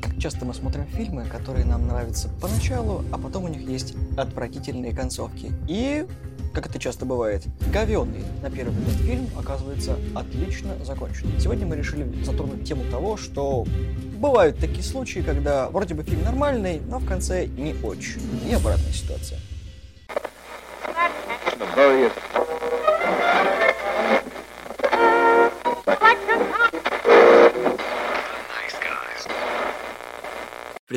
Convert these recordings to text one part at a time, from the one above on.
Как часто мы смотрим фильмы, которые нам нравятся поначалу, а потом у них есть отвратительные концовки. И, как это часто бывает, говенный на первый взгляд фильм оказывается отлично закончен. Сегодня мы решили затронуть тему того, что бывают такие случаи, когда вроде бы фильм нормальный, но в конце не очень. И обратная ситуация.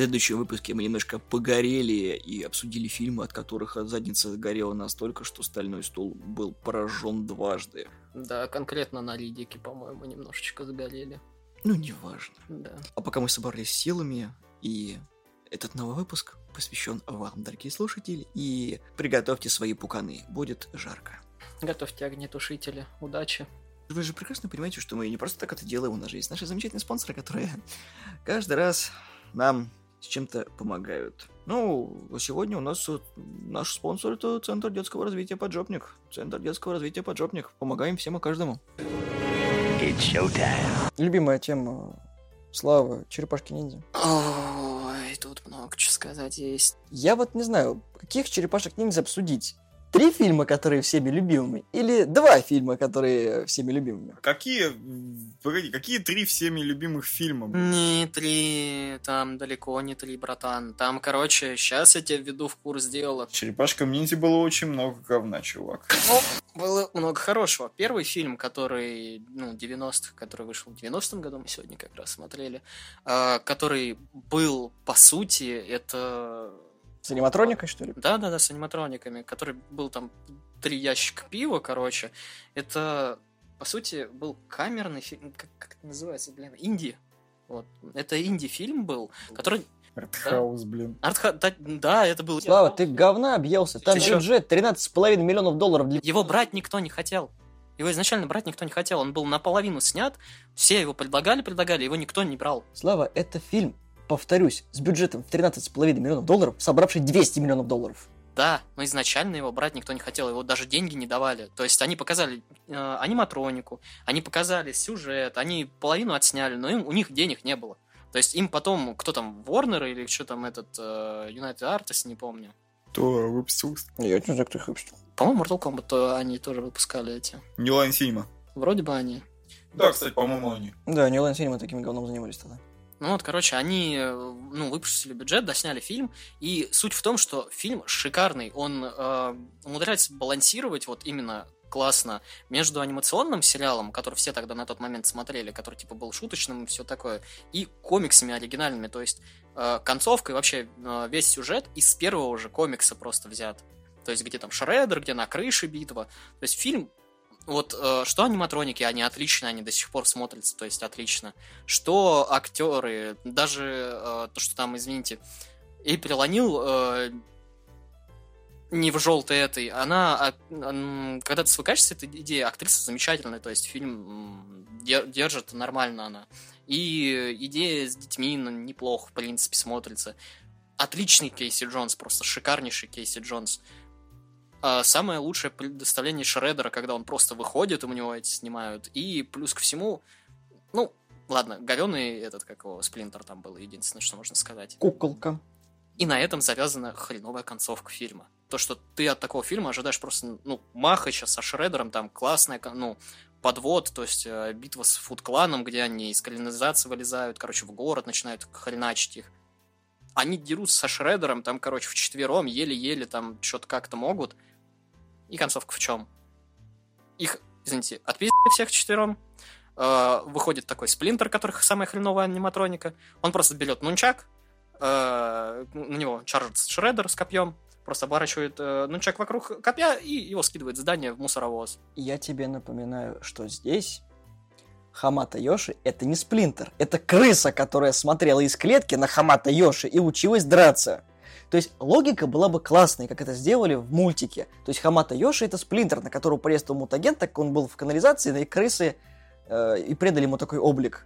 Предыдущем выпуске мы немножко погорели и обсудили фильмы, от которых задница горела настолько, что стальной стул был поражен дважды. Да, конкретно на Лидике, по-моему, немножечко загорели. Ну, неважно. Да. А пока мы собрались силами, и этот новый выпуск посвящен вам, дорогие слушатели, и приготовьте свои пуканы, будет жарко. Готовьте огнетушители. Удачи. Вы же прекрасно понимаете, что мы не просто так это делаем, у нас же есть наши замечательные спонсоры, которые каждый раз нам с чем-то помогают. Ну, сегодня у нас наш спонсор это Центр детского развития Поджопник. Центр детского развития Поджопник. Помогаем всем и каждому. Любимая тема Слава, черепашки-ниндзя. Ой, тут много чего сказать есть. Я вот не знаю, каких черепашек-ниндзя обсудить. Три фильма, которые всеми любимыми, или два фильма, которые всеми любимыми? Какие, погоди, какие три всеми любимых фильма? Не три, там далеко не три, братан. Там, короче, сейчас я тебя введу в курс дела. Черепашкам ниндзя было очень много говна, чувак. Ну, было много хорошего. Первый фильм, который, ну, 90-х, который вышел в 90-м году, мы сегодня как раз смотрели, э, который был, по сути, это С аниматроникой, что ли? Да, да, да, с аниматрониками, который был там три ящика пива, короче. Это, по сути, был камерный фильм. Как, как это называется, блин? Инди. Вот. Это инди-фильм был, который. Артхаус, блин. Артха... Да, да, это был. Слава, ты говна объелся. Там Ты бюджет 13,5 миллионов долларов для... Его брать никто не хотел. Его изначально брать никто не хотел. Он был наполовину снят. Все его предлагали, предлагали, его никто не брал. Слава, это фильм, повторюсь, с бюджетом в 13,5 миллионов долларов, собравший 200 миллионов долларов. Да, но изначально его брать никто не хотел, его даже деньги не давали. То есть они показали э, аниматронику, они показали сюжет, они половину отсняли, но им, у них денег не было. То есть им потом, кто там, Warner или что там этот, э, United Artists, не помню. Кто выпустил? Я не знаю, кто их выпустил. По-моему, Mortal Kombat то они тоже выпускали эти. New Line Cinema. Вроде бы они. Да, кстати, по-моему, они. Да, New Line Cinema таким говном занимались тогда. Ну вот, короче, они э, ну, выпустили бюджет, досняли фильм, и суть в том, что фильм шикарный, он э, умудряется балансировать вот именно классно между анимационным сериалом, который все тогда на тот момент смотрели, который типа был шуточным и все такое, и комиксами оригинальными, то есть э, концовка и вообще э, весь сюжет из первого же комикса просто взят. То есть где там Шреддер, где на крыше битва. То есть фильм вот э, что аниматроники, они отлично, они до сих пор смотрятся, то есть отлично. Что актеры, даже э, то, что там, извините, Эйприл Анил э, не в желтой этой, она, а, когда ты свыкаешься этой идеей, актриса замечательная, то есть фильм держит нормально она. И идея с детьми ну, неплохо, в принципе, смотрится. Отличный Кейси Джонс, просто шикарнейший Кейси Джонс. А самое лучшее предоставление Шреддера, когда он просто выходит, и у него эти снимают. И плюс ко всему, ну, ладно, говёный этот, как его, Сплинтер там был, единственное, что можно сказать. Куколка. И на этом завязана хреновая концовка фильма. То, что ты от такого фильма ожидаешь просто, ну, Махача со Шреддером, там классная, ну, подвод, то есть э, битва с Фуд-кланом, где они из канализации вылезают, короче, в город начинают хреначить их. Они дерутся со Шреддером, там, короче, вчетвером, еле-еле там что-то как-то могут. И концовка в чем? Их, извините, отпиздили всех четвером. Э, выходит такой сплинтер, который самая хреновая аниматроника. Он просто берет нунчак, э, на него чаржится шреддер с копьем, просто оборачивает э, нунчак вокруг копья и его скидывает здание в мусоровоз. Я тебе напоминаю, что здесь Хамата Йоши это не сплинтер, это крыса, которая смотрела из клетки на Хамата Йоши и училась драться. То есть логика была бы классной, как это сделали в мультике. То есть Хамата Йоши это сплинтер, на которого порезал мутагент, так как он был в канализации, и крысы э, и предали ему такой облик.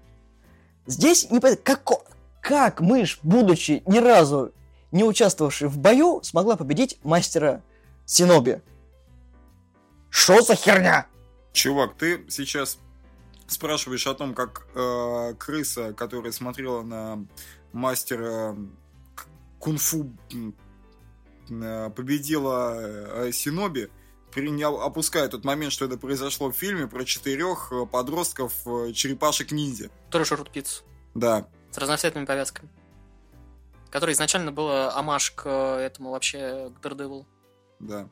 Здесь не понятно, как, как мышь, будучи ни разу не участвовавшей в бою, смогла победить мастера Синоби. Что за херня? Чувак, ты сейчас спрашиваешь о том, как э, крыса, которая смотрела на мастера к- кунг-фу, м, э, победила э, Синоби, принял, опуская тот момент, что это произошло в фильме про четырех э, подростков э, черепашек-ниндзя. Тоже жрут пиццу. Да. С разноцветными повязками. Который изначально было амаш к этому вообще, к Daredevil. Да.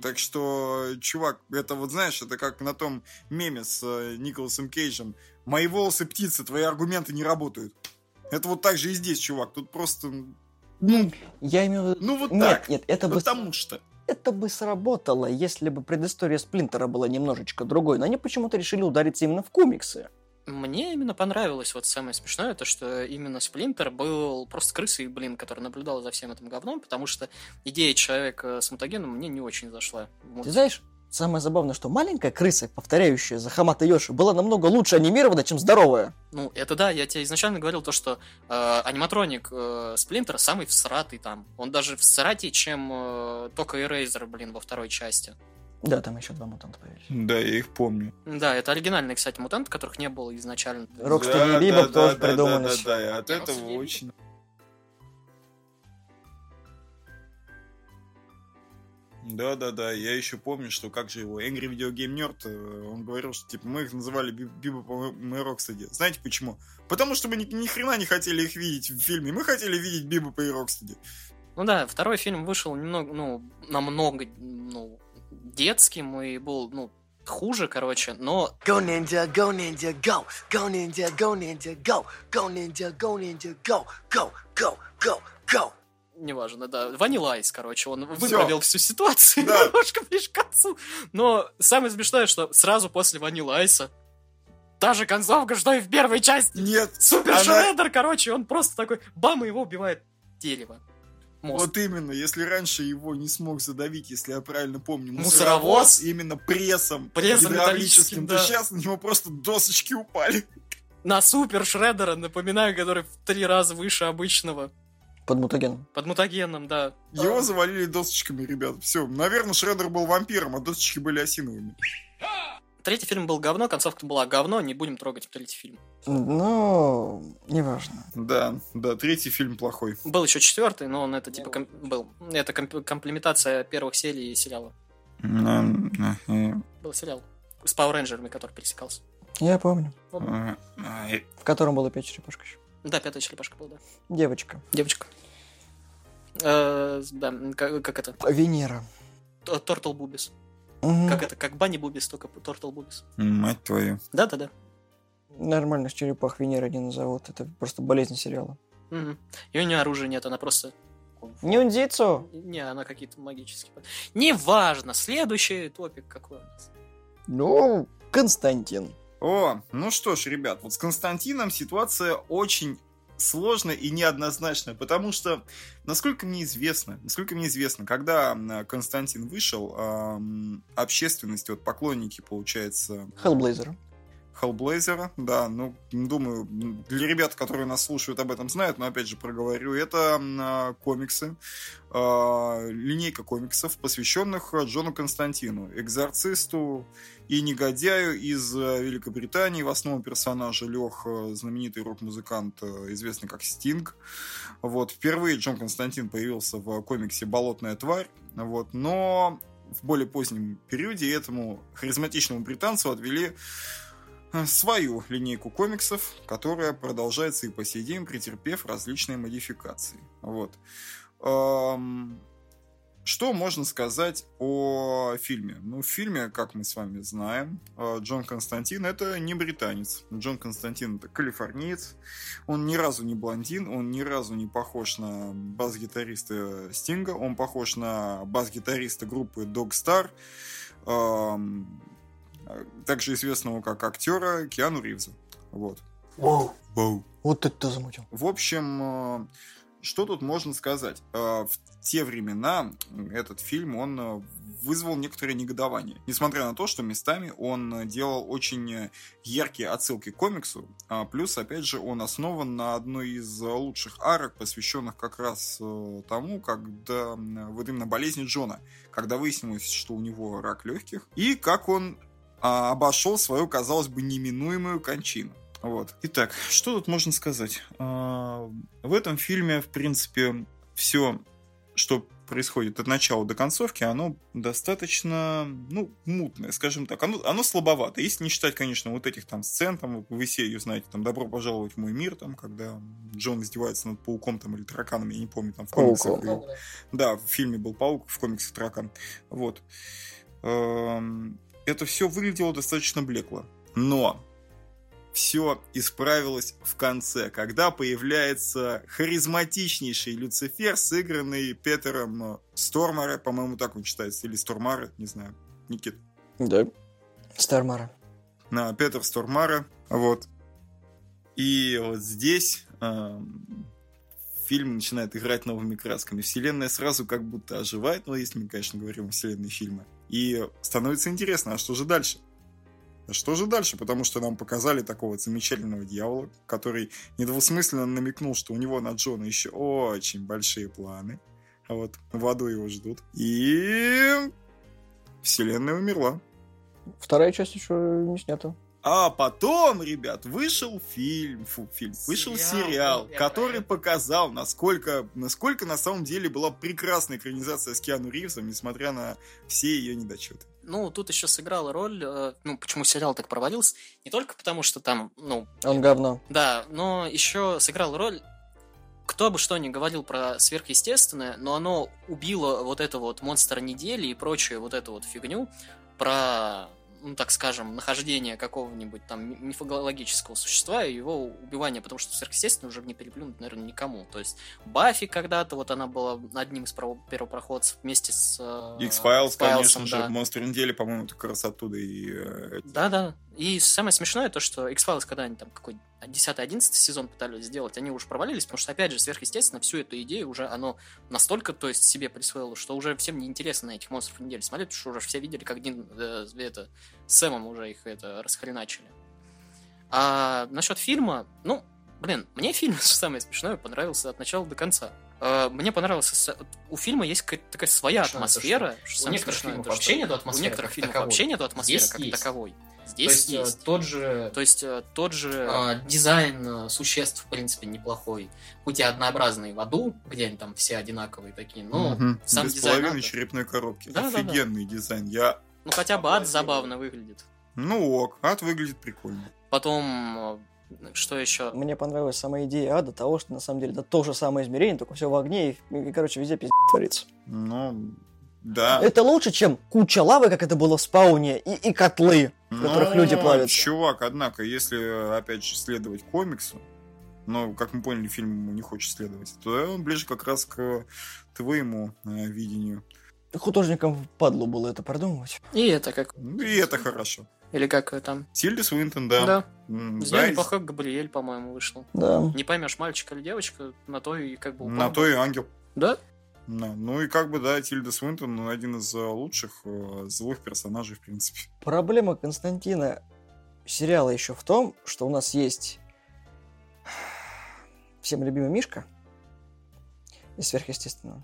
Так что, чувак, это вот знаешь, это как на том меме с э, Николасом Кейджем. Мои волосы птицы, твои аргументы не работают. Это вот так же и здесь, чувак. Тут просто, ну, Я имею в виду... ну вот Нет, так. нет, это бы, Потому что. это бы сработало, если бы предыстория Сплинтера была немножечко другой, но они почему-то решили удариться именно в комиксы. Мне именно понравилось, вот самое смешное, то, что именно Сплинтер был просто крысой, блин, который наблюдал за всем этим говном, потому что идея человека с мутагеном мне не очень зашла. Вот. Ты знаешь, самое забавное, что маленькая крыса, повторяющая за Хамата Йоши, была намного лучше анимирована, чем здоровая. Ну, это да, я тебе изначально говорил то, что э, аниматроник э, Сплинтера самый всратый там. Он даже всратей, чем э, только Эрейзер, блин, во второй части. Да, там еще два мутанта появились. Да, я их помню. Да, это оригинальные, кстати, мутанты, которых не было изначально. Rocksteady и Бибоп тоже да, придумались. Да, да, да, и от этого очень... Да, да, да. Я еще помню, что как же его Angry Video Game Nerd, э, он говорил, что типа мы их называли Би- Бибопом и Рокстеди. Знаете почему? Потому что мы ни, ни хрена не хотели их видеть в фильме. Мы хотели видеть Бибопа и Рокстеди. Ну да, второй фильм вышел немного, ну, намного, ну, детским и был, ну, хуже, короче, но Go ninja, go ninja, go. Go ninja, go ninja, go. Go ninja, go ninja, go. Go, go, go, go. Неважно, да, Ванила Айс, короче, он выправил всю ситуацию Да. немножко ближе к концу. Но самое смешное, что сразу после Ванила Айса та же концовка, что и в первой части. Нет, Супер она- короче, он просто такой, бам, и его убивает дерево. Мост. Вот именно, если раньше его не смог задавить, если я правильно помню, Мусоровоз? именно прессом, Прессом гидравлическим, металлическим, то да. сейчас на него просто досочки упали. На Супер Шреддера, напоминаю, который в три раза выше обычного. Под мутагеном. Под мутагеном, да. Его завалили досочками, ребят. Все, наверное, Шреддер был вампиром, а досочки были осиновыми. Третий фильм был говно, концовка была говно, не будем трогать третий фильм. Ну, неважно. Да, да, третий фильм плохой. Был еще четвертый, но он это типа ком- был. Это комп- комплементация первых серий сериала. Был сериал с Power Рейнджерами, который пересекался. Я помню. А, В котором было пять черепашек еще. Да, пятая черепашка была, да. Девочка. Девочка. Э, да, как, как это? Венера. Тортл Бубис. Как это? Как Банни Бубис, только Тортл Бубис. Мать твою. Да-да-да. Нормальных черепах Венера не назовут. Это просто болезнь сериала. Мгм. И у нее оружия нет, она просто... Нюндзицу! Не, она какие-то магические. Неважно, следующий топик какой у нас. Ну, Константин. О, ну что ж, ребят, вот с Константином ситуация очень сложная и неоднозначная, потому что, насколько мне известно, насколько мне известно, когда Константин вышел, общественность, вот поклонники, получается, Хеллблейзер. Hellblazer, да, ну, думаю, для ребят, которые нас слушают, об этом знают, но опять же проговорю, это а, комиксы, а, линейка комиксов, посвященных Джону Константину, экзорцисту и негодяю из а, Великобритании, в основном персонажа лег а, знаменитый рок-музыкант, а, известный как Стинг. Вот, впервые Джон Константин появился в комиксе «Болотная тварь», вот, но в более позднем периоде этому харизматичному британцу отвели э, свою линейку комиксов, которая продолжается и по сей день, претерпев различные модификации. Вот. Эм, Что можно сказать о фильме? Ну, в фильме, как мы с вами знаем, э, Джон Константин это не британец. Джон Константин это калифорниец. Он ни разу не блондин, он ни разу не похож на бас-гитариста Стинга, он похож на бас-гитариста группы Dog Star, эм, также известного как актера Киану Ривза. Вот. Воу. Воу. Вот это замутил. В общем, э, что тут можно сказать? Э, В те времена этот фильм, он э, вызвал некоторое негодование. Несмотря на то, что местами он э, делал очень э, яркие отсылки к комиксу, а плюс, опять же, он основан на одной из э, лучших арок, посвященных как раз э, тому, когда вот именно болезни Джона, когда выяснилось, что у него рак легких, и как он а, обошел свою, казалось бы, неминуемую кончину. Вот. Итак, что тут можно сказать? А, в этом фильме, в принципе, все, что происходит от начала до концовки, оно достаточно, ну, мутное, скажем так. Оно, оно слабовато. Если не считать, конечно, вот этих там сцен, там, вы все ее знаете, там, «Добро пожаловать в мой мир», там, когда Джон издевается над пауком, там, или тараканом, я не помню, там, в комиксах. Пауком. Да, в фильме был паук, в комиксах таракан. Вот. Это все выглядело достаточно блекло. Но все исправилось в конце, когда появляется харизматичнейший Люцифер, сыгранный Петером Стормаре, по-моему, так он читается, или Стормаре, не знаю, Никит. Да. Стармара. На Петер Стормаре, вот. И вот здесь эм, фильм начинает играть новыми красками. Вселенная сразу как будто оживает, ну, если мы, конечно, говорим о вселенной фильма. И становится интересно, а что же дальше? А что же дальше? Потому что нам показали такого замечательного дьявола, который недвусмысленно намекнул, что у него на Джона еще очень большие планы. А вот в аду его ждут. И вселенная умерла. Вторая часть еще не снята. А потом, ребят, вышел фильм, фу, фильм, вышел Сериал, сериал, я который это. показал, насколько, насколько на самом деле была прекрасная экранизация с Киану Ривзом, несмотря на все ее недочеты. Ну, тут еще сыграла роль, э, ну, почему сериал так провалился, не только потому, что там, ну, Он говно. да, но еще сыграла роль, кто бы что ни говорил про сверхъестественное, но оно убило вот это вот монстр недели и прочую вот эту вот фигню про, ну, так скажем, нахождение какого-нибудь там ми- мифологического существа и его убивание, потому что сверхъестественное уже не переплюнуть, наверное, никому. То есть Баффи когда-то, вот она была одним из первопроходцев вместе с... э, X-Files, конечно Файлсом, же, да. Монстр недели, по-моему, как раз оттуда и... э, Да, да. И самое смешное то, что X-Files, когда они там какой 10-11 сезон пытались сделать, они уже провалились, потому что, опять же, сверхъестественно, всю эту идею уже оно настолько, то есть, себе присвоило, что уже всем неинтересно на этих монстров недели смотреть, потому что уже все видели, как Дин э, это, Сэмом уже их это расхреначили. А насчет фильма, ну, блин, мне фильм, самое смешное, понравился от начала до конца. Э, Мне понравился... с- У фильма есть такая своя Что это, атмосфера. что У некоторых фильмов то, вообще нету У атмосферы некоторых как фильмов таковой. вообще нету атмосферы Здесь как есть. таковой. То Здесь есть, э, есть. тот же То есть э, тот же... а, дизайн существ, в принципе, неплохой. Хоть и однообразный в аду, где они там все одинаковые такие, но Мгм. сам Без дизайн половины ада. черепной коробки. Да, да, да. Офигенный дизайн. Я... Ну хотя бы ад забавно выглядит. Ну ок, ад выглядит прикольно. Потом... Что еще? Мне понравилась сама идея ада того, что на самом деле это то же самое измерение, только все в огне и, и, короче, везде пиздец творится. Ну, да. Это лучше, чем куча лавы, как это было в спауне, и, и котлы, в которых Ну, люди плавятся. Чувак, однако, если, опять же, следовать комиксу, но, как мы поняли, фильм ему не хочет следовать, то он ближе как раз к твоему э, видению. Художникам впадло было это продумывать. И это как... Ну, И это хорошо. Или как там... Тильда Свинтон, да. Да. М, да, Габриэль, по-моему, вышел. Да. Не поймешь, мальчик или девочка, на то и как бы... На упал. то и ангел. Да? Да. Ну и как бы, да, Тильда Свинтон ну, один из э, лучших э, злых персонажей, в принципе. Проблема Константина сериала еще в том, что у нас есть всем любимый Мишка из сверхъестественного.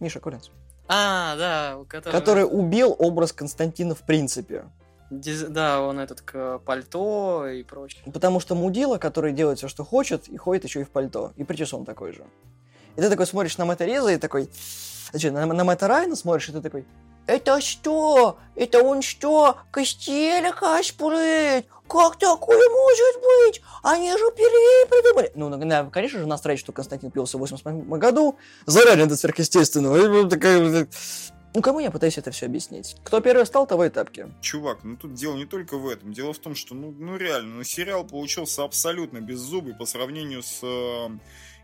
Миша Коллинз. А, да, у которого... Который убил образ Константина в принципе. Диз- Да, он этот к пальто и прочее. Потому что мудила, который делает все, что хочет, и ходит еще и в пальто. И причесон такой же. И ты такой смотришь на Мэтта Риза и такой... Значит, на, на Мэтта Райана смотришь, и ты такой... Это что? Это он что? Костеля кашпурит? Как такое может быть? Они же впервые придумали. Ну, конечно же, настраивать, что Константин пился в 88 году. Заранее до сверхъестественного. Ну, кому я пытаюсь это все объяснить? Кто первый стал, того и тапки. Чувак, ну тут дело не только в этом. Дело в том, что, ну, ну реально, ну, сериал получился абсолютно беззубый по сравнению с э,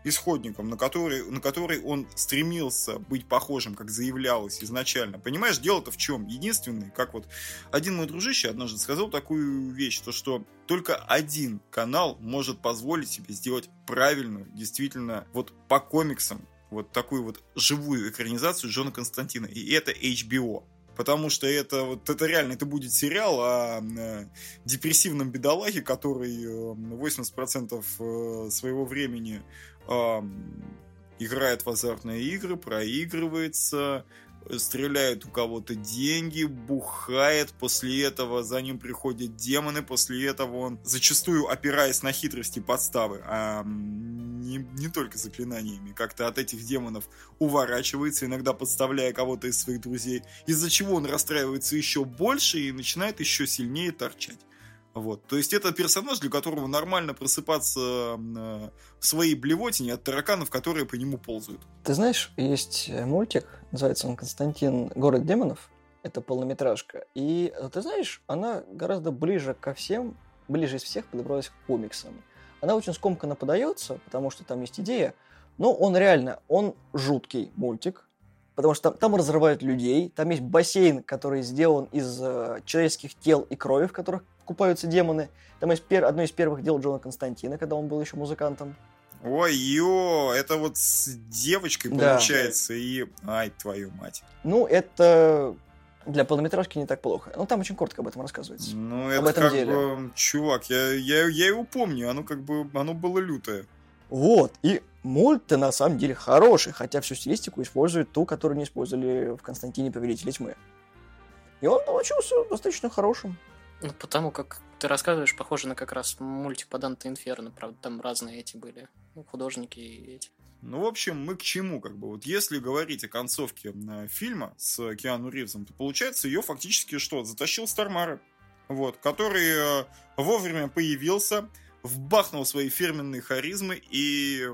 исходником, на который, на который он стремился быть похожим, как заявлялось изначально. Понимаешь, дело-то в чем? Единственный, как вот один мой дружище однажды сказал такую вещь, то что только один канал может позволить себе сделать правильную, действительно, вот по комиксам, вот такую вот живую экранизацию Джона Константина. И это HBO. Потому что это вот это реально это будет сериал о э, депрессивном бедолаге, который э, 80% э, своего времени э, играет в азартные игры, проигрывается, стреляет у кого-то деньги, бухает, после этого за ним приходят демоны, после этого он, зачастую опираясь на хитрости подставы, а не, не только заклинаниями, как-то от этих демонов уворачивается, иногда подставляя кого-то из своих друзей, из-за чего он расстраивается еще больше и начинает еще сильнее торчать. Вот. То есть это персонаж, для которого нормально просыпаться э, в своей блевотине от тараканов, которые по нему ползают. Ты знаешь, есть э, мультик, называется он «Константин. Город демонов». Это полнометражка. И э, ты знаешь, она гораздо ближе ко всем, ближе из всех подобралась к комиксам. Она очень скомканно подается, потому что там есть идея, но он реально, он жуткий мультик, потому что там, там разрывают людей, там есть бассейн, который сделан из э, человеческих тел и крови, в которых купаются демоны. Там есть пер... одно из первых дел Джона Константина, когда он был еще музыкантом. Ой, ё, это вот с девочкой Да. получается, и... Ай, твою мать. Ну, это для полнометражки не так плохо. Ну, там очень коротко об этом рассказывается. Ну, Об это этом как деле. бы... Чувак, я, я, я его помню, оно как бы... Оно было лютое. Вот, и мульт на самом деле хороший, хотя всю стилистику использует ту, которую не использовали в Константине Повелителе Тьмы. И он получился достаточно хорошим. Ну, потому как ты рассказываешь, похоже на как раз мультик по Данте Инферно, правда, там разные эти были, ну, художники и эти. Ну, в общем, мы к чему, как бы, вот если говорить о концовке э, фильма с Киану Ривзом, то получается ее фактически что? Затащил Стармара, вот, который э, вовремя появился, вбахнул свои фирменные харизмы и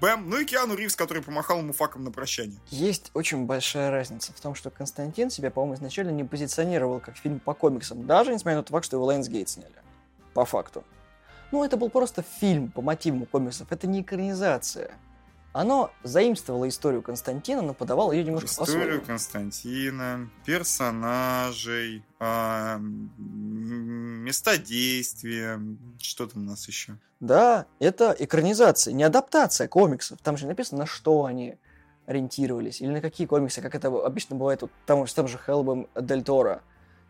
бэм, ну и Киану Ривз, который помахал ему факом на прощание. Есть очень большая разница в том, что Константин себя, по-моему, изначально не позиционировал как фильм по комиксам, даже несмотря на тот факт, что его Lionsgate сняли. По факту. Ну, это был просто фильм по мотивам комиксов, это не экранизация. Оно заимствовало историю Константина, но подавало ее немножко Историю по-своему. Константина, персонажей, м, места действия, что там у нас еще? Да, это экранизация, не адаптация комиксов. Там же написано, на что они ориентировались, или на какие комиксы, как это обычно бывает вот там, с тем же Хелбом Дель Торо.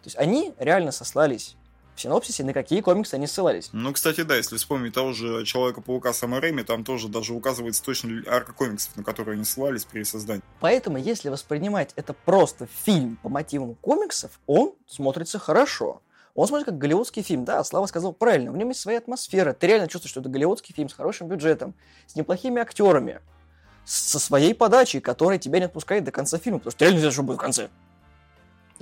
То есть они реально сослались в синопсисе, на какие комиксы они ссылались. Ну, кстати, да, если вспомнить того же Человека-паука Сэма Рэйми, там тоже даже указывается точно арка комиксов, на которые они ссылались при создании. Поэтому, если воспринимать это просто фильм по мотивам комиксов, он смотрится хорошо. Он смотрится как голливудский фильм, да, Слава сказал правильно, в нем есть своя атмосфера, ты реально чувствуешь, что это голливудский фильм с хорошим бюджетом, с неплохими актерами, со своей подачей, которая тебя не отпускает до конца фильма, потому что реально не знаешь, что будет в конце.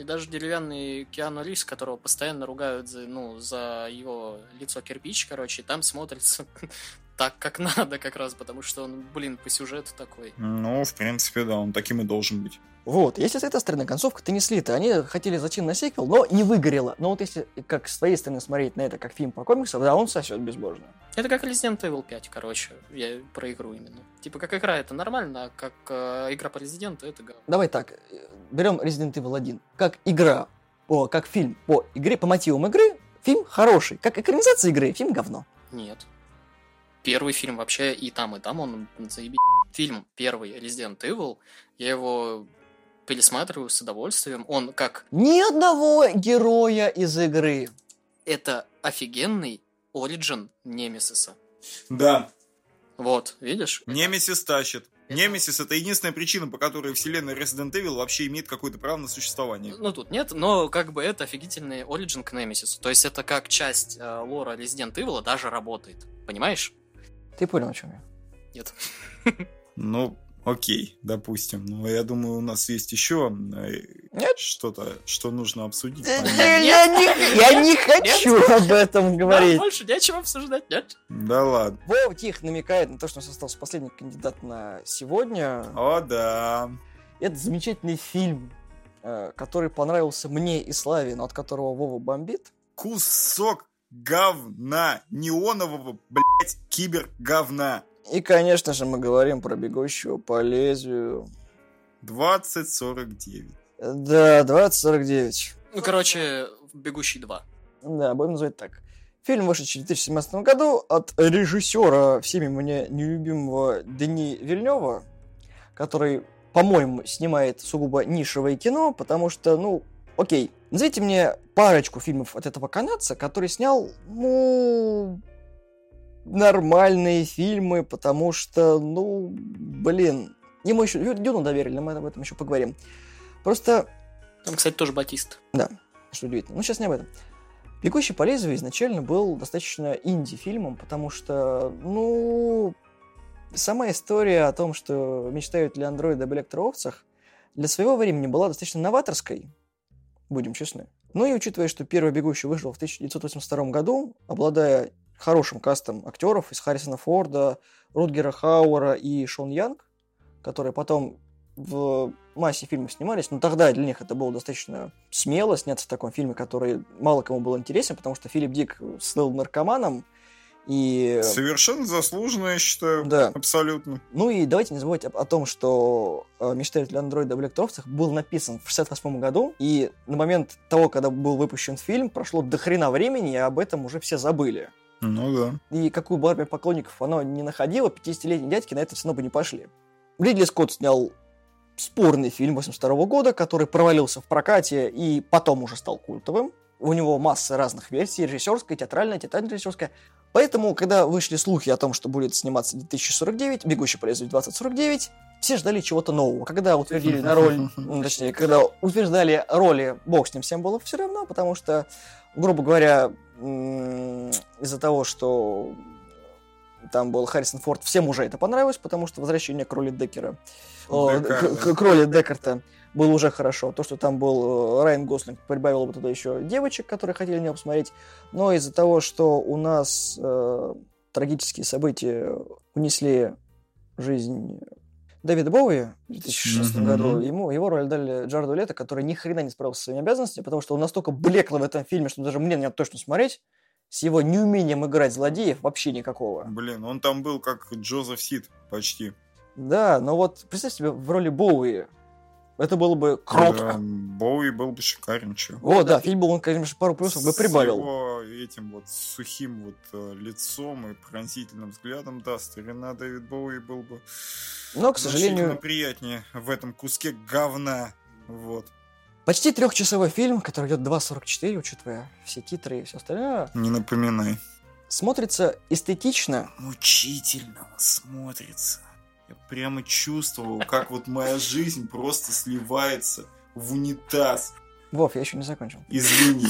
И даже деревянный Киану Ривз, которого постоянно ругают за, ну, за его лицо кирпич, короче, там смотрится так, как надо как раз, потому что он, блин, по сюжету такой. Ну, в принципе, да, он таким и должен быть. Вот, если с этой стороны концовка-то не слита, они хотели зачем на сиквел, но не выгорело. Но вот если как с твоей стороны смотреть на это как фильм по комиксам, да, он сосет безбожно. Это как Resident Evil 5, короче, я про игру именно. Типа, как игра это нормально, а как э, игра по Резиденту это говно. Давай так, берем Resident Evil 1. Как игра, о, как фильм по игре, по мотивам игры, фильм хороший. Как экранизация игры, фильм говно. Нет. Первый фильм вообще и там, и там он заеби... Фильм первый Resident Evil, я его пересматриваю с удовольствием. Он как Ни одного героя из игры. это офигенный оригин Немесиса. Да, Вот, видишь? Немесис тащит. Немесис это единственная причина, по которой вселенная Resident Evil вообще имеет какое-то право на существование. Ну, тут нет, но как бы это офигительный оригин к Немесису. То есть это как часть э, лора Resident Evil даже работает. Понимаешь? Ты понял, о чем я? Нет. Ну, окей, допустим. Но я думаю, у нас есть еще э, Нет. что-то, что нужно обсудить. Э, Я не, я не хочу об этом говорить. больше нечего обсуждать, нет? Да ладно. Вова Тих намекает на то, что у нас остался последний кандидат на сегодня. О, да. Это замечательный фильм, э, который понравился мне и Славе, но от которого Вова бомбит. Кусок говна. Неонового, блядь, киберговна. И, конечно же, мы говорим про бегущего по лезвию. 2049. Да, 2049. Ну, короче, Бегущий 2. Да, будем называть так. Фильм, вышедший в 2017 году от режиссера всеми мне нелюбимого Дени Вильнева, который, по-моему, снимает сугубо нишевое кино, потому что, ну, окей, назовите мне парочку фильмов от этого канадца, который снял, ну, нормальные фильмы, потому что, ну, блин, ему еще Дю- Дюну доверили, мы об этом еще поговорим. Просто Там, кстати, тоже Батист. что удивительно. Ну, сейчас не об этом. «Бегущий по лезвию» изначально был достаточно инди-фильмом, потому что, ну, сама история о том, что мечтают ли андроиды об электроовцах, для своего времени была достаточно новаторской, будем честны. Ну и учитывая, что первый «Бегущий» вышел в 1982 году, обладая хорошим кастом актеров из Харрисона Форда, Рутгера Хауэра и Шон Янг, которые потом в массе фильмов снимались, но тогда для них это было достаточно смело сняться в таком фильме, который мало кому был интересен, потому что Филипп Дик слыл наркоманом, и... Совершенно заслуженно, я считаю. Да. Абсолютно. Ну и давайте не забывать о, о том, что э, «Мечтают ли андроиды об электроовцах» был написан в 68 году, и на момент того, когда был выпущен фильм, прошло до хрена времени, и об этом уже все забыли. Ну да. И какую бы армию поклонников оно не находило, 50-летние дядьки на это все равно бы не пошли. Ридли Скотт снял спорный фильм 82 года, который провалился в прокате и потом уже стал культовым. У него масса разных версий, режиссерская, театральная, театрально-режиссерская. Поэтому, когда вышли слухи о том, что будет сниматься 2049, «Бегущий по лезвию 2049», все ждали чего-то нового. Когда утвердили на роль, точнее, когда утверждали роли, бог с ним всем было все равно, потому что, грубо говоря, из-за того, что там был Харрисон Форд, всем уже это понравилось, потому что возвращение к роли Деккера, к, к роли Деккарта было уже хорошо. То, что там был э, Райан Гослинг, прибавило бы туда еще девочек, которые хотели на него посмотреть. Но из-за того, что у нас э, трагические события унесли жизнь Дэвида Боуи в 2006 Мгм. году, ему, его роль дали Джареду Лето, который ни хрена не справился со своими обязанностями, потому что он настолько блекло в этом фильме, что даже мне не надо точно смотреть, с его неумением играть злодеев вообще никакого. Блин, он там был как Джозеф Сид почти. Да, но вот представь себе в роли Боуи. Это было бы круто. Да, Боуи был бы шикарен, чё. О, да, фильм был, он, конечно, пару плюсов бы С прибавил. его этим вот сухим вот э, лицом и пронзительным взглядом, да, старина Дэвид Боуи был бы Но, к сожалению, приятнее в этом куске говна. Вот. почти трехчасовой фильм, который идет 2.44, учитывая все титры и все остальное, Не напоминай. смотрится эстетично. Мучительно смотрится. Я прямо чувствовал, как вот моя жизнь просто сливается в унитаз. Вов, я еще не закончил. Извини.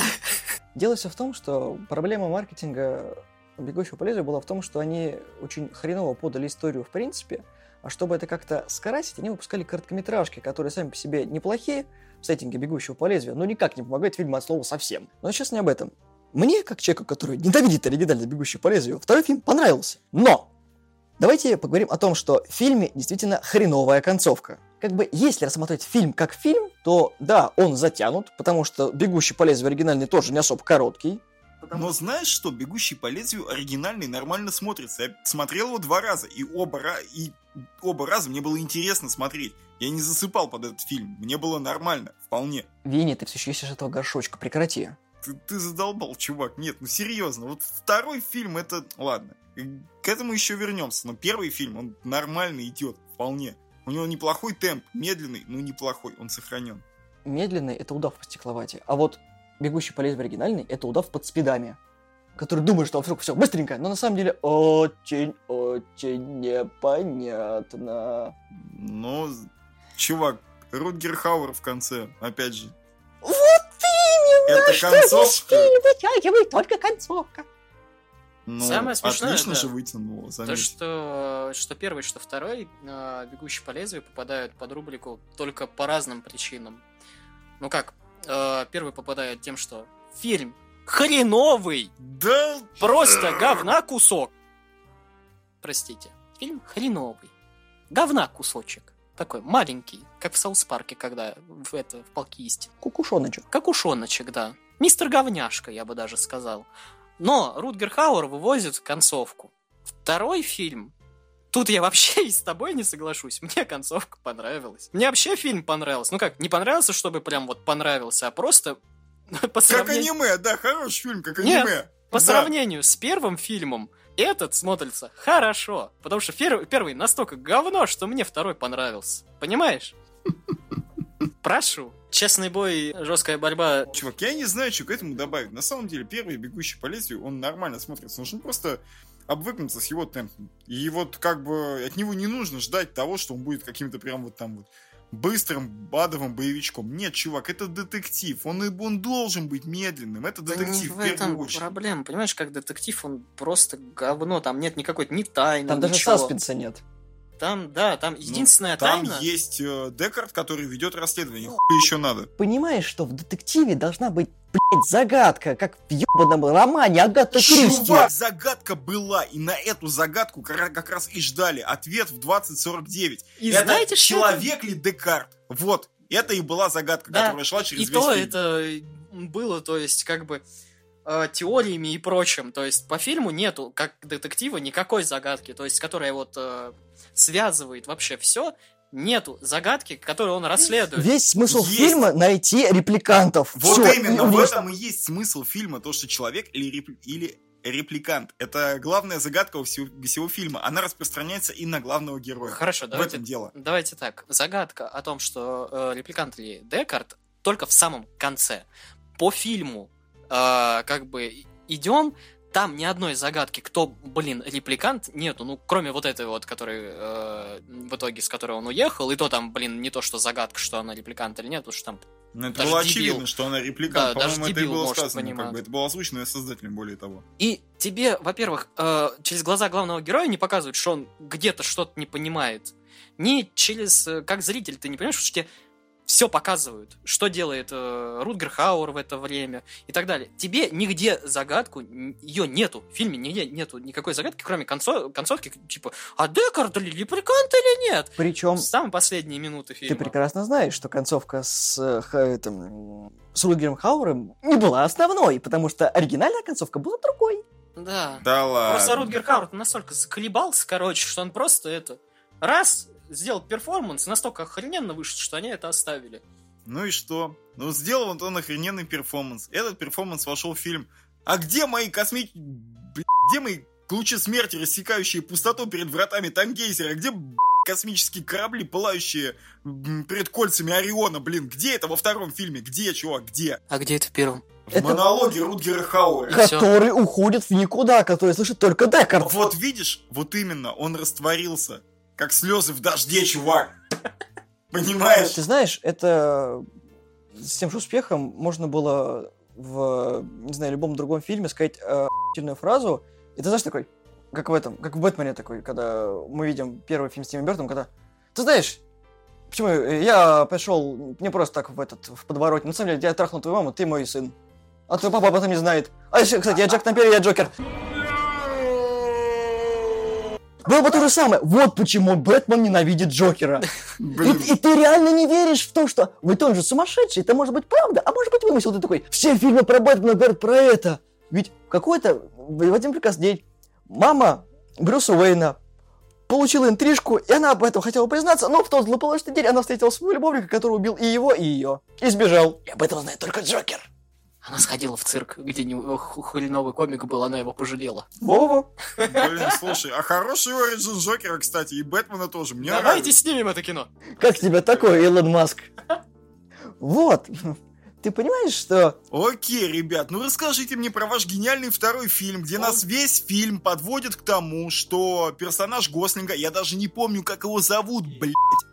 Дело все в том, что проблема маркетинга «Бегущего по лезвию» была в том, что они очень хреново подали историю в принципе, а чтобы это как-то скрасить, они выпускали короткометражки, которые сами по себе неплохие в сеттинге «Бегущего по лезвию», но никак не помогают фильму от слова совсем. Но сейчас не об этом. Мне, как человеку, который ненавидит оригинальный «Бегущий по лезвию», второй фильм понравился. Но! Давайте поговорим о том, что в фильме действительно хреновая концовка. Как бы, если рассмотреть фильм как фильм, то да, он затянут, потому что «Бегущий по лезвию» оригинальный тоже не особо короткий. Но знаешь что, «Бегущий по лезвию» оригинальный нормально смотрится. Я смотрел его два раза, и оба, и оба раза мне было интересно смотреть. Я не засыпал под этот фильм. Мне было нормально, вполне. Винни, ты все еще ищешь этого горшочка, прекрати. Ты, ты задолбал, чувак. Нет, ну серьезно. Вот второй фильм это... Ладно. К этому еще вернемся. Но первый фильм, он нормально идет, вполне. У него неплохой темп, медленный, но неплохой. Он сохранен. Медленный — это удав по стекловате, а вот «Бегущий по лезвию» оригинальный — это удав под спидами, который думает, что вдруг все быстренько, но на самом деле очень-очень непонятно. Но, чувак, Рутгер Хауэр в конце, опять же. Это что концовка. вытягивает только концовка. Ну, Самое смешное, отлично да. же вытянуло, То, заметь. что, что первый, что второй, э, бегущий по лезвию, попадают под рубрику только по разным причинам. Ну как, э, первый попадает тем, что фильм хреновый, Да, просто говна кусок. Простите, фильм хреновый. Говна кусочек. Такой маленький, как в Саус Парке, когда в, это, в Палке истины. Какашоночек. Какашоночек, да. Мистер Говняшка, я бы даже сказал. Но Рутгер Хауэр вывозит концовку. Второй фильм. Тут я вообще и с тобой не соглашусь. Мне концовка понравилась. Мне вообще фильм понравился. Ну как, не понравился, чтобы прям вот понравился, а просто по как сравнению, аниме, да, хороший фильм, как Нет, аниме. по Да. сравнению с первым фильмом, этот смотрится хорошо. Потому что фер- первый настолько говно, что мне второй понравился. Понимаешь? Прошу. Честный бой, жесткая борьба. Чувак, я не знаю, что к этому добавить. На самом деле, первый «Бегущий по лезвию», он нормально смотрится. Нужно просто обвыкнуться с его темпом. И вот как бы от него не нужно ждать того, что он будет каким-то прям вот там вот быстрым бадовым боевичком. Нет, чувак, это детектив. Он, и- он должен быть медленным. Это Да детектив не в этом первую очередь. проблема. Понимаешь, как детектив, он просто говно. Там нет никакой ни тайны, Там даже ничего. саспенса нет. Там, да, там единственная Ну, Там тайна... есть э, Декард, который ведет расследование. Хуй еще надо. Понимаешь, что в детективе должна быть, блядь, загадка, как в ебаном романе Агата Кристи. Чувак, загадка была, и на эту загадку как раз- и ждали ответ в 2049. И это знаете, что человек ли Декарт? Вот, это и была загадка, Да, которая шла через И весь то фильм. это было, то есть, как бы э, теориями и прочим. То есть, по фильму нету, как детектива, никакой загадки, то есть, которая вот э, связывает вообще все. Нету загадки, которую он расследует. Весь смысл Есть. фильма найти репликантов. Вот Всё, именно, и в этом и есть смысл фильма, то, что человек или, реп- или репликант. Это главная загадка у всего, всего фильма. Она распространяется и на главного героя. Хорошо, в давайте, этом дело. давайте так. Загадка о том, что э, репликант ли Декарт, только в самом конце. По фильму э, как бы идем, там ни одной загадки, кто, блин, репликант, нету. Ну, кроме вот этой вот, который э, в итоге, с которой он уехал, и то там, блин, не то, что загадка, что она репликант или нет, потому что там Ну, это Даже было дебил. очевидно, что она репликант. Да, По-моему, это и было сказано. понимать. Как бы. Это было озвучено создателем, более того. И тебе, во-первых, э, через глаза главного героя не показывают, что он где-то что-то не понимает. Ни через, э, как зритель, ты не понимаешь, что тебе все показывают, что делает э, Рутгер Хауэр в это время и так далее. Тебе нигде загадку, ее нету. В фильме нигде нету никакой загадки, кроме концо- концовки, типа, а Декард ли репликант или нет? Причем Самые последние минуты ты фильма. прекрасно знаешь, что концовка с, э, ха- этим, м, с Рутгером Хауэром не была основной, потому что оригинальная концовка была другой. Да. Да ладно. Просто Рутгер Хауэр настолько заколебался, короче, что он просто это... Раз, сделал перформанс, настолько охрененно вышел, что они это оставили. Ну и что? Ну, сделал он он охрененный перформанс. Этот перформанс вошел в фильм. А где мои косми... Блядь, где мои лучи смерти, рассекающие пустоту перед вратами Тангейзера? Где космические корабли, пылающие перед кольцами Ориона, блин? Где это во втором фильме? Где, чувак, где? А где это в первом? В Это- монологе Рутгера Хауэра. Который уходит в никуда, который слышит только Декард. Вот видишь, вот именно, он растворился. Как слезы в дожде, чувак. Понимаешь? Ты знаешь, это с тем же успехом можно было в, не знаю, любом другом фильме сказать э, охуительную фразу, и ты знаешь, такой, как в этом, как в Бэтмене такой, когда мы видим первый фильм с Тимом Бертоном, когда, ты знаешь, почему я пришел не просто так в этот, в подворотне, на самом деле я трахнул твою маму, ты мой сын. А твой папа об этом не знает. А еще, кстати, я Джек Тампер, я Джокер. Было бы то же самое. Вот почему Бэтмен ненавидит Джокера. И, и ты реально не веришь в то, что ведь он же сумасшедший, это может быть правда, а может быть вымысел. Ты такой, все фильмы про Бэтмена говорят про это. Ведь какой-то, в один прекрасный день, мама Брюса Уэйна получила интрижку, и она об этом хотела признаться, но в тот злополучный день она встретила своего любовника, который убил и его, и ее. И сбежал. И об этом знает только Джокер. Она сходила в цирк, где не- ху- хреновый комик был, она его пожалела. Вова. Блин, слушай, а хороший оригин Джокера, кстати, и Бэтмена тоже. Мне Давайте нравится. снимем это кино. Как тебе такое, Илон Маск? Вот. Ты понимаешь, что Окей, ребят, ну расскажите мне про ваш гениальный второй фильм, где нас весь фильм подводит к тому, что персонаж Гослинга, я даже не помню, как его зовут, блядь,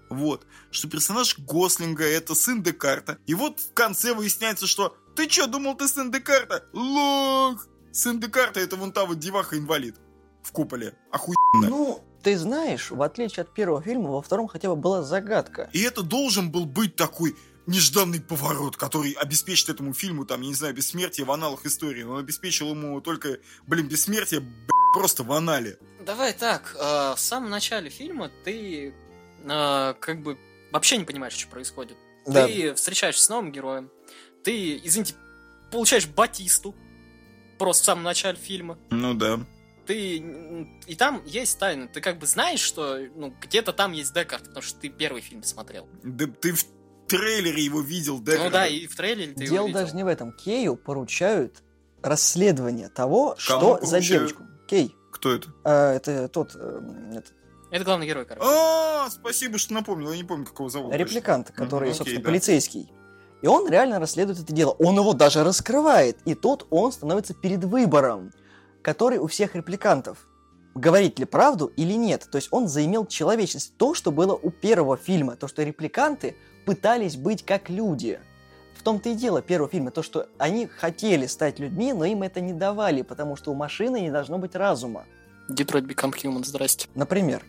вот, что персонаж Гослинга это сын Декарта. И вот в конце выясняется, что ты чё, думал ты сын Декарта? Лох! Сын Декарта это вон та вот деваха-инвалид в куполе. Охуенно. Ну, ты знаешь, в отличие от первого фильма, во втором хотя бы была загадка. И это должен был быть такой нежданный поворот, который обеспечит этому фильму, там, я не знаю, бессмертие в аналах истории. Он обеспечил ему только, блин, бессмертие блин, просто в анале. Давай так, э, в самом начале фильма ты э, как бы вообще не понимаешь, что происходит. Да. Ты встречаешься с новым героем, ты, извините, получаешь Батисту просто в самом начале фильма. Ну да. Ты и там есть тайна. Ты как бы знаешь, что ну где-то там есть Декарт, потому что ты первый фильм смотрел. Да ты в трейлере его видел, да? Ну да, и в трейлере ты его Дело видел. даже не в этом. Кею поручают расследование того, что за поручают? девочку. Кей. Кто это? а, это тот э, этот Это главный герой, короче. А, спасибо, что напомнил. Я не помню, как его зовут. репликант, который, собственно, полицейский. И он реально расследует это дело. Он его даже раскрывает. И тут он становится перед выбором, который у всех репликантов. говорить ли правду или нет. То есть он заимел человечность. То, что было у первого фильма, то, что репликанты пытались быть как люди. В том-то и дело первого фильма, то, что они хотели стать людьми, но им это не давали, потому что у машины не должно быть разума. Детройт Become Human, здрасте. Например.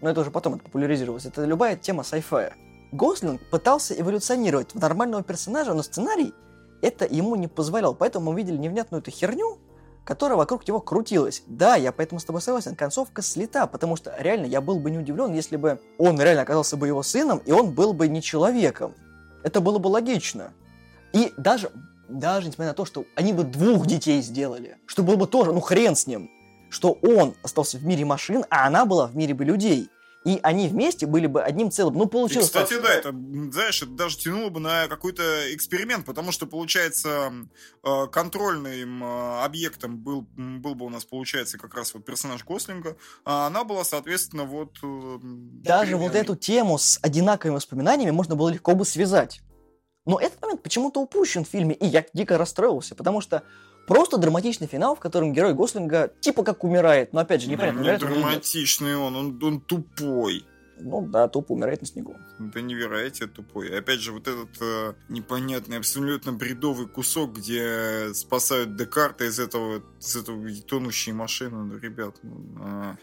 Но это уже потом это популяризировалось. Это любая тема sci-fi. Гослинг пытался эволюционировать в нормального персонажа, но сценарий это ему не позволял. Поэтому мы видели невнятную эту херню, которая вокруг него крутилась. Да, я поэтому с тобой согласен, концовка слета, потому что реально я был бы не удивлен, если бы он реально оказался бы его сыном, и он был бы не человеком. Это было бы логично. И даже, даже несмотря на то, что они бы двух детей сделали, что было бы тоже, ну хрен с ним, что он остался в мире машин, а она была в мире бы людей и они вместе были бы одним целым. Ну, И, получилось кстати, так, да, это, знаешь, это даже тянуло бы на какой-то эксперимент, потому что, получается, э, контрольным э, объектом был, был бы у нас, получается, как раз вот персонаж Гослинга, а она была, соответственно, вот... э, Даже вот эту тему с одинаковыми воспоминаниями можно было легко бы связать. Но этот момент почему-то упущен в фильме, и я дико расстроился, потому что просто драматичный финал, в котором герой Гослинга типа как умирает, но опять же непонятно, или нет. драматичный он, он, он тупой. Ну да, тупо умирает на снегу. Да невероятно тупой. И опять же, вот этот э, непонятный, абсолютно бредовый кусок, где спасают Декарта из этого, из этого тонущей машины. Ну, ребят, ну, а,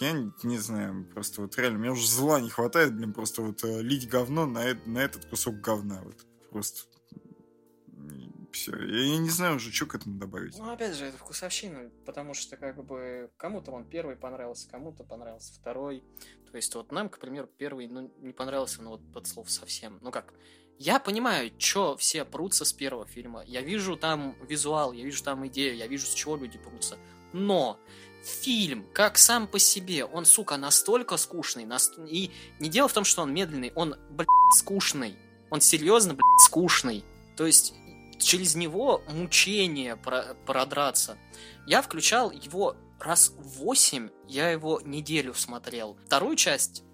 я не, не знаю, просто вот реально, мне уже зла не хватает, блин, просто вот э, лить говно на, э- на этот кусок говна. Вот просто все. Я не знаю уже, что к этому добавить. Ну, опять же, это вкусовщина, потому что, как бы, кому-то он первый понравился, кому-то понравился второй. То есть, вот нам, к примеру, первый, ну, не понравился, ну, вот под слов совсем. Ну, как, я понимаю, что все прутся с первого фильма. Я вижу там визуал, я вижу там идею, я вижу, с чего люди прутся. Но фильм, как сам по себе, он, сука, настолько скучный. наст- И не дело в том, что он медленный, он, блядь, скучный. Он серьезно, блядь, скучный. То есть через него мучение про- продраться. Я включал его раз восемь, я его неделю смотрел. Вторую часть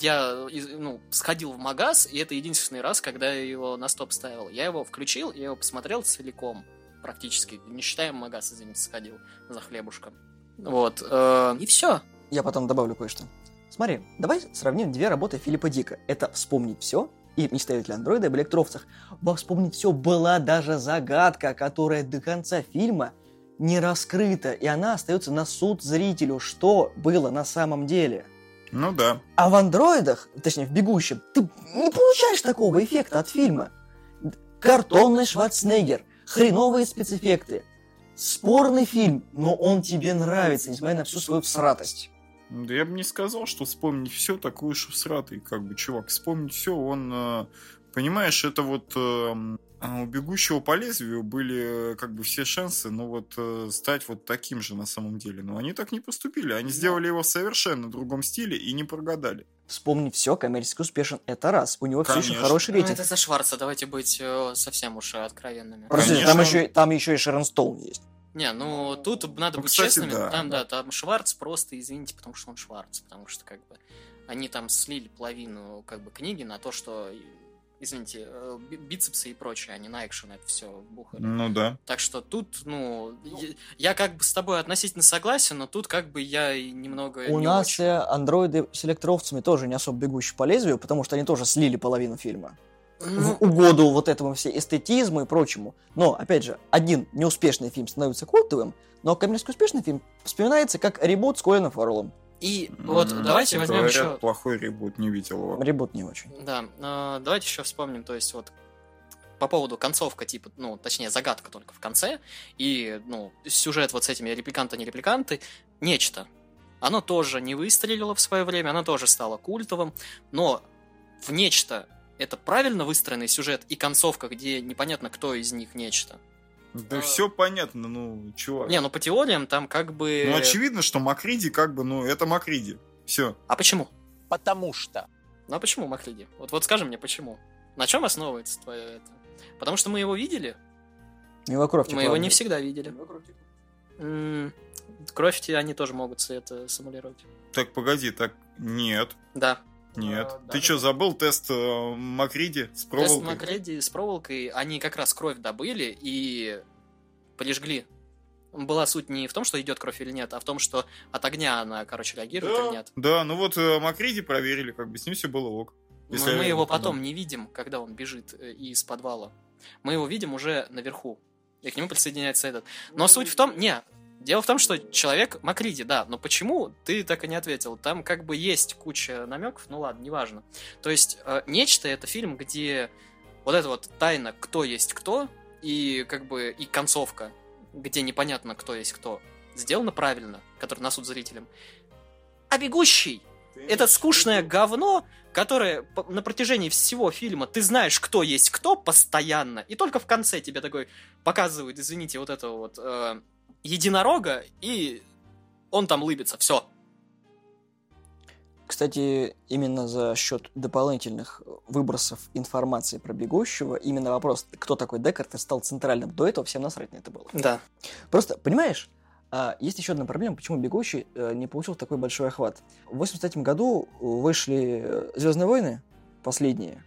я ну, сходил в магаз, и это единственный раз, когда я его на стоп ставил. Я его включил, я его посмотрел целиком, практически, не считая магаз, извините, сходил за хлебушком. Вот, э, и все. Я потом добавлю кое-что. Смотри, давай сравним две работы Филиппа Дика. Это «Вспомнить все» и «Мечтатель андроида» об электровцах. Во «Вспомнить все» была даже загадка, которая до конца фильма не раскрыта, и она остается на суд зрителю, что было на самом деле. Ну да. А в андроидах, точнее в бегущем, ты не получаешь такого эффекта от фильма. Картонный Шварценеггер, хреновые спецэффекты. Спорный фильм, но он тебе нравится, несмотря на всю свою всратость. Да я бы не сказал, что вспомнить все такой уж всратый, как бы, чувак. Вспомнить все, он, э, понимаешь, это вот э, а у бегущего по лезвию были э, как бы все шансы, ну вот э, стать вот таким же на самом деле. Но они так не поступили, они сделали его в совершенно другом стиле и не прогадали. Вспомнить все, коммерчески успешен, это раз. У него все еще Конечно. хороший Ну, рейтинг. это за Шварца, давайте быть э, совсем уж откровенными. Просто Конечно. там еще, там еще и Шерон Стоун есть. Не, ну тут надо Ну, быть кстати, честными. да. Там, да, там Шварц просто, извините, потому что он Шварц. Потому что, как бы, они там слили половину, как бы, книги на то, что, извините, э, би- бицепсы и прочее, они на экшен это все бухали. Ну да. Так что тут, ну, я, я как бы с тобой относительно согласен, но тут как бы я и немного У не нас очень. э, андроиды с электровцами тоже не особо бегущие по лезвию, потому что они тоже слили половину фильма. Ну, в угоду вот этому все эстетизму и прочему. Но, опять же, один неуспешный фильм становится культовым, но коммерчески успешный фильм вспоминается как ребут с Колином Фарреллом. и вот М, давайте возьмем говорят, еще... плохой ребут, не видел его. Ребут не очень. Да, э, давайте еще вспомним, то есть вот по поводу концовка, типа, ну, точнее, загадка только в конце, и, ну, сюжет вот с этими репликанты-не репликанты, нечто. Оно тоже не выстрелило в свое время, оно тоже стало культовым, но в нечто это правильно выстроенный сюжет и концовка, где непонятно, кто из них нечто. Да А. все понятно, ну, чувак. Не, ну по теориям там как бы... Ну, очевидно, что Макриди как бы, ну, это Макриди. Все. А почему? Потому что. Ну а почему Махриди? Вот, вот скажи мне, почему? На чем основывается твое это? Потому что мы его видели, У него кровь мы его не всегда видели. М, Кровь те- они тоже могут это симулировать. Так, погоди, так, нет, Да. Нет. А, да, Ты да. что, забыл тест э, Макриди с Тест проволокой? Макреди с проволокой, они как раз кровь добыли и прижгли. была суть не в том, что идет кровь или нет, а в том, что от огня она, короче, реагирует Да. или нет. Да, ну вот э, Макриди проверили, как бы с ним все было ок. Если мы его потом не видим, когда он бежит э, из подвала. Мы его видим уже наверху. И к нему присоединяется этот. Но суть в том... Не, дело в том, что человек Макриди, да. Но почему, ты так и не ответил. Там как бы есть куча намеков, ну ладно, неважно. То есть э, «Нечто» — это фильм, где вот эта вот тайна, кто есть кто, и как бы и концовка, где непонятно, кто есть кто, сделана правильно, который на суд зрителям. А «Бегущий» это скучное говно, которое на протяжении всего фильма ты знаешь, кто есть кто постоянно, и только в конце тебе такой показывают, извините, вот этого вот э, единорога, и он там лыбится, все. Кстати, именно за счет дополнительных выбросов информации про бегущего, именно вопрос, кто такой Декарт, и стал центральным. До этого всем насрать на это было. Да. Просто, понимаешь, а, есть еще одна проблема, почему «Бегущий» э, не получил такой большой охват. В 83 году вышли «Звездные войны», последние,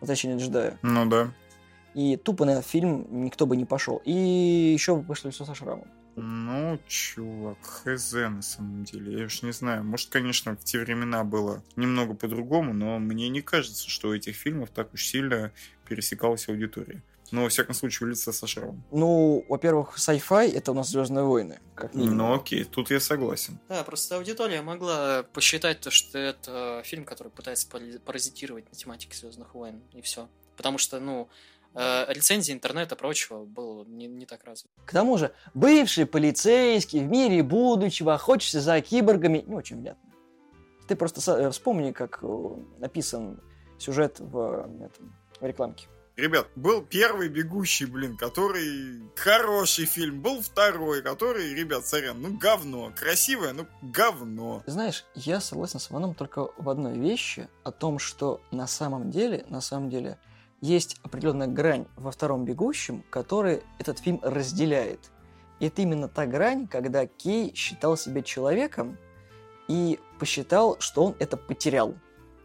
«Возвращение джедая», Ну да. и тупо на этот фильм никто бы не пошел. И еще вышло все со шрамом. Ну, чувак, хз на самом деле. Я уж не знаю. Может, конечно, в те времена было немного по-другому, но мне не кажется, что у этих фильмов так уж сильно пересекалась аудитория. Но, во всяком случае, лица со шрамом. Ну, во-первых, sci-fi — это у нас «Звездные войны», как минимум. Ну, окей, тут я согласен. Да, просто аудитория могла посчитать то, что это фильм, который пытается паразитировать на тематике Звездных войн, и все. Потому что, ну, э, рецензии интернета и прочего было не, не так развито. К тому же, бывший полицейский в мире будущего, охотишься за киборгами, не очень внятно. Ты просто э, вспомни, как э, написан сюжет в, э, этом, в рекламке. Ребят, был первый «Бегущий», блин, который хороший фильм. Был второй, который, ребят, сорян, ну говно. Красивое, ну говно. Знаешь, я согласен с Иваном только в одной вещи, о том, что на самом деле, на самом деле, есть определенная грань во втором «Бегущем», который этот фильм разделяет. И это именно та грань, когда Кей считал себя человеком и посчитал, что он это потерял.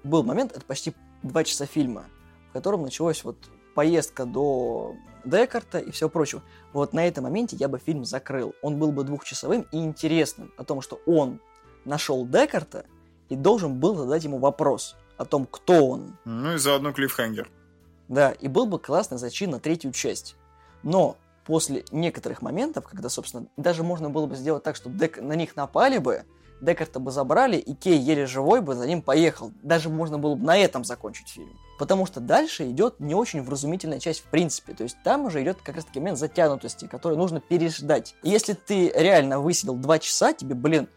Был момент, это почти два часа фильма, в котором началась вот поездка до Декарта и все прочее. Вот на этом моменте я бы фильм закрыл. Он был бы двухчасовым и интересным о том, что он нашел Декарта и должен был задать ему вопрос о том, кто он. Ну и заодно клиффхангер. Да, и был бы классный зачин на третью часть. Но после некоторых моментов, когда, собственно, даже можно было бы сделать так, что Дек... на них напали бы, Декарта бы забрали, и Кей еле живой бы за ним поехал. Даже можно было бы на этом закончить фильм. Потому что дальше идет не очень вразумительная часть в принципе. То есть там уже идет как раз таки момент затянутости, который нужно переждать. И если ты реально высидел два часа, тебе, блин,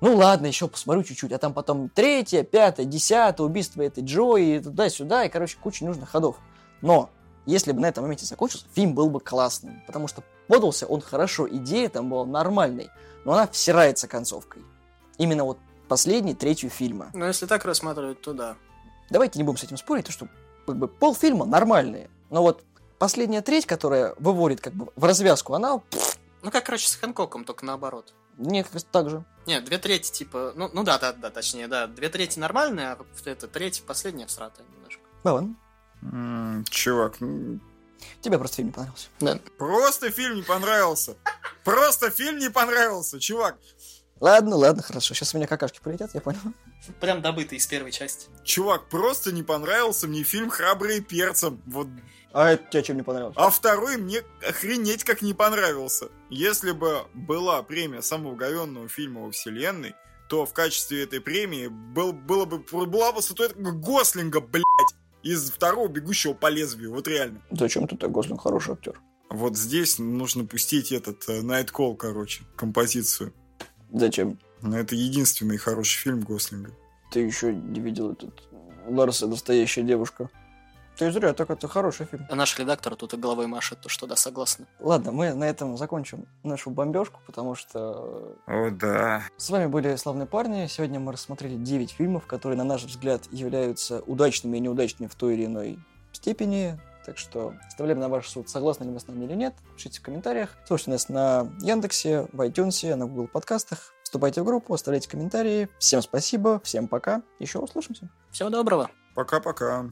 ну ладно, еще посмотрю чуть-чуть, а там потом третье, пятое, десятое убийство этой Джои, и туда-сюда, и, короче, куча нужных ходов. Но если бы на этом моменте закончился, фильм был бы классным, потому что подался он хорошо, идея там была нормальной, но она всирается концовкой. Именно вот последней, третью фильма. Ну, если так рассматривать, то да. Давайте не будем с этим спорить, то что как бы полфильма нормальные, но вот последняя треть, которая выводит как бы в развязку, она Ну, как, короче, с Хэнкоком, только наоборот. Не как раз так же. Нет, две трети, типа, ну, ну да, да, да, точнее, да, две трети нормальные, а это треть последняя всратая немножко. Да ладно. М, Чувак, Тебе просто фильм не понравился. просто фильм не понравился. Просто фильм не понравился, чувак. Ладно, ладно, хорошо. Сейчас у меня какашки полетят, я понял. Прям добытый из первой части. Чувак, просто не понравился мне фильм «Храбрые перцем». Вот А это тебе чем не понравилось? А второй мне охренеть как не понравился. Если бы была премия самого говенного фильма во вселенной, то в качестве этой премии был, было бы, была бы статуэтка Гослинга, блядь, из второго «Бегущего по лезвию». Вот реально. Зачем тут так Гослинг хороший актер? Вот здесь нужно пустить этот э, Найткол, короче, композицию. Зачем? Но это единственный хороший фильм Гослинга. Ты еще не видел этот Ларса настоящая девушка. Ты зря, так это хороший фильм. А наш редактор тут и головой машет, то что да, согласна. Ладно, мы на этом закончим нашу бомбежку, потому что О, да. с вами были славные парни. Сегодня мы рассмотрели 9 фильмов, которые, на наш взгляд, являются удачными и неудачными в той или иной степени. Так что оставляем на ваш суд, согласны ли вы с нами или нет. Пишите в комментариях. Слушайте нас на Яндексе, в iTunes, на Google подкастах. Вступайте в группу, оставляйте комментарии. Всем спасибо, всем пока. Еще услышимся. Всего доброго. Пока-пока.